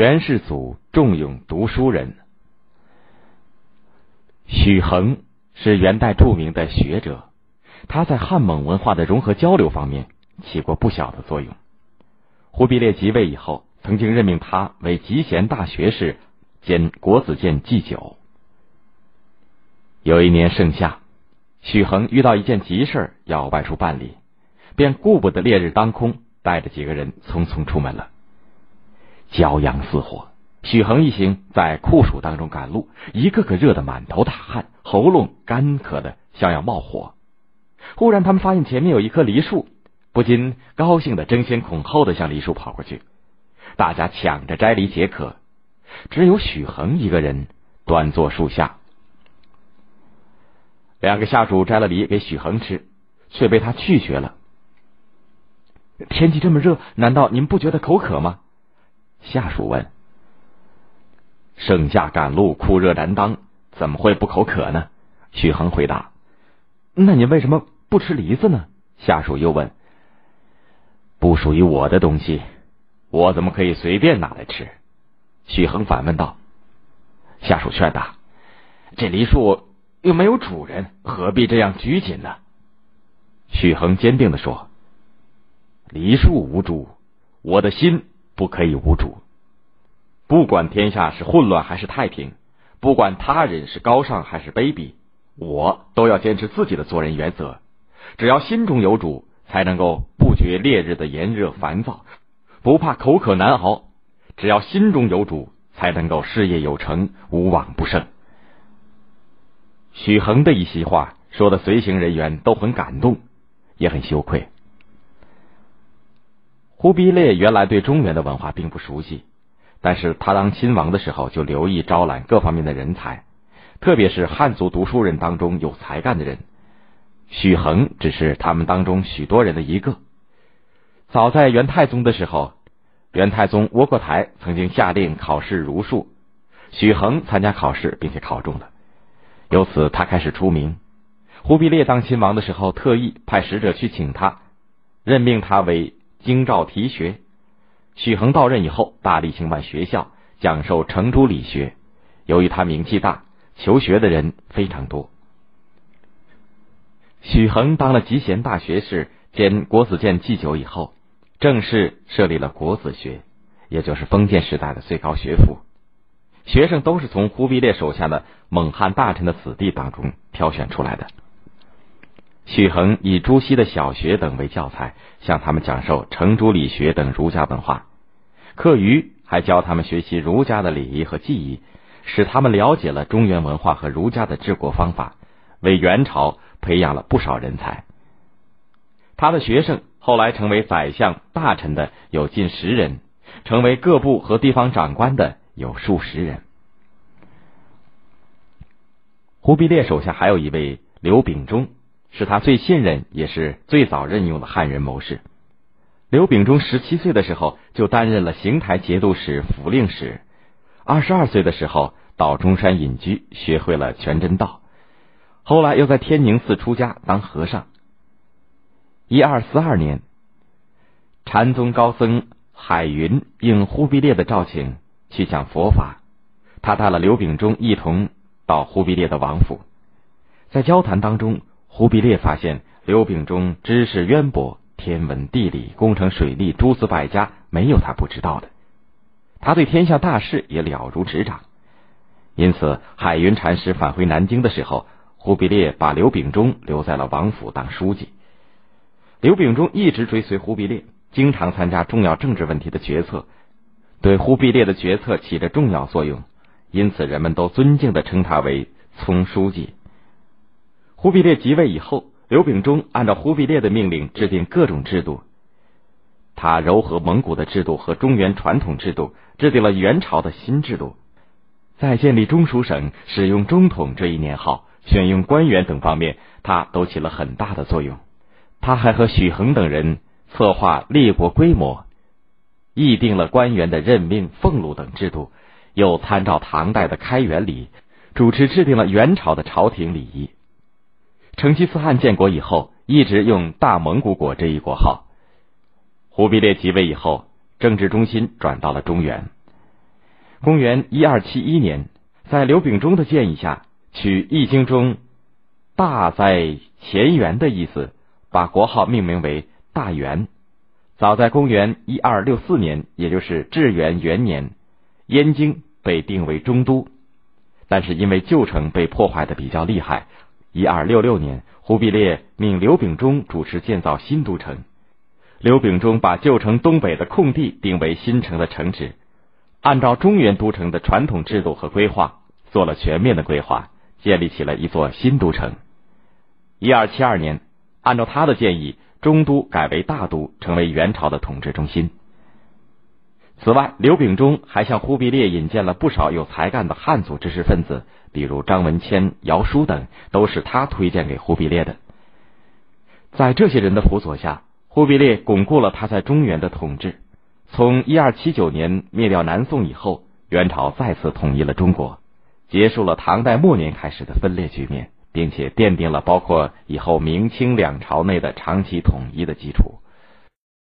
元世祖重用读书人。许衡是元代著名的学者，他在汉蒙文化的融合交流方面起过不小的作用。忽必烈即位以后，曾经任命他为集贤大学士兼国子监祭酒。有一年盛夏，许衡遇到一件急事要外出办理，便顾不得烈日当空，带着几个人匆匆出门了。骄阳似火。许衡一行在酷暑当中赶路，一个个热得满头大汗，喉咙干渴的像要冒火。忽然，他们发现前面有一棵梨树，不禁高兴的争先恐后的向梨树跑过去。大家抢着摘梨解渴，只有许衡一个人端坐树下。两个下属摘了梨给许衡吃，却被他拒绝了。天气这么热，难道您不觉得口渴吗？下属问。盛夏赶路，酷热难当，怎么会不口渴呢？许衡回答：“那你为什么不吃梨子呢？”下属又问：“不属于我的东西，我怎么可以随便拿来吃？”许衡反问道。下属劝他：“这梨树又没有主人，何必这样拘谨呢？”许衡坚定的说：“梨树无主，我的心不可以无主。”不管天下是混乱还是太平，不管他人是高尚还是卑鄙，我都要坚持自己的做人原则。只要心中有主，才能够不觉烈日的炎热烦躁，不怕口渴难熬。只要心中有主，才能够事业有成，无往不胜。许衡的一席话，说的随行人员都很感动，也很羞愧。忽必烈原来对中原的文化并不熟悉。但是他当亲王的时候，就留意招揽各方面的人才，特别是汉族读书人当中有才干的人。许衡只是他们当中许多人的一个。早在元太宗的时候，元太宗窝阔台曾经下令考试儒术，许衡参加考试并且考中了，由此他开始出名。忽必烈当亲王的时候，特意派使者去请他，任命他为京兆提学。许衡到任以后，大力兴办学校，讲授程朱理学。由于他名气大，求学的人非常多。许衡当了集贤大学士兼国子监祭酒以后，正式设立了国子学，也就是封建时代的最高学府。学生都是从忽必烈手下的蒙汉大臣的子弟当中挑选出来的。许衡以朱熹的小学等为教材，向他们讲授程朱理学等儒家文化。课余还教他们学习儒家的礼仪和技艺，使他们了解了中原文化和儒家的治国方法，为元朝培养了不少人才。他的学生后来成为宰相、大臣的有近十人，成为各部和地方长官的有数十人。忽必烈手下还有一位刘秉忠，是他最信任也是最早任用的汉人谋士。刘秉忠十七岁的时候就担任了邢台节度使、府令使，二十二岁的时候到中山隐居，学会了全真道，后来又在天宁寺出家当和尚。一二四二年，禅宗高僧海云应忽必烈的召请去讲佛法，他带了刘秉忠一同到忽必烈的王府，在交谈当中，忽必烈发现刘秉忠知识渊博。天文、地理、工程、水利，诸子百家，没有他不知道的。他对天下大事也了如指掌。因此，海云禅师返回南京的时候，忽必烈把刘秉忠留在了王府当书记。刘秉忠一直追随忽必烈，经常参加重要政治问题的决策，对忽必烈的决策起着重要作用。因此，人们都尊敬的称他为聪书记。忽必烈即位以后。刘秉忠按照忽必烈的命令制定各种制度，他糅合蒙古的制度和中原传统制度，制定了元朝的新制度。在建立中书省、使用中统这一年号、选用官员等方面，他都起了很大的作用。他还和许衡等人策划列国规模，议定了官员的任命、俸禄等制度，又参照唐代的开元礼，主持制定了元朝的朝廷礼仪。成吉思汗建国以后，一直用大蒙古国这一国号。忽必烈即位以后，政治中心转到了中原。公元一二七一年，在刘秉忠的建议下，取《易经》中“大在乾元”的意思，把国号命名为大元。早在公元一二六四年，也就是至元元年，燕京被定为中都。但是因为旧城被破坏的比较厉害，一二六六年，忽必烈命刘秉忠主持建造新都城。刘秉忠把旧城东北的空地定为新城的城址。按照中原都城的传统制度和规划，做了全面的规划，建立起了一座新都城。一二七二年，按照他的建议，中都改为大都，成为元朝的统治中心。此外，刘秉忠还向忽必烈引荐了不少有才干的汉族知识分子，比如张文谦、姚书等，都是他推荐给忽必烈的。在这些人的辅佐下，忽必烈巩固了他在中原的统治。从一二七九年灭掉南宋以后，元朝再次统一了中国，结束了唐代末年开始的分裂局面，并且奠定了包括以后明清两朝内的长期统一的基础。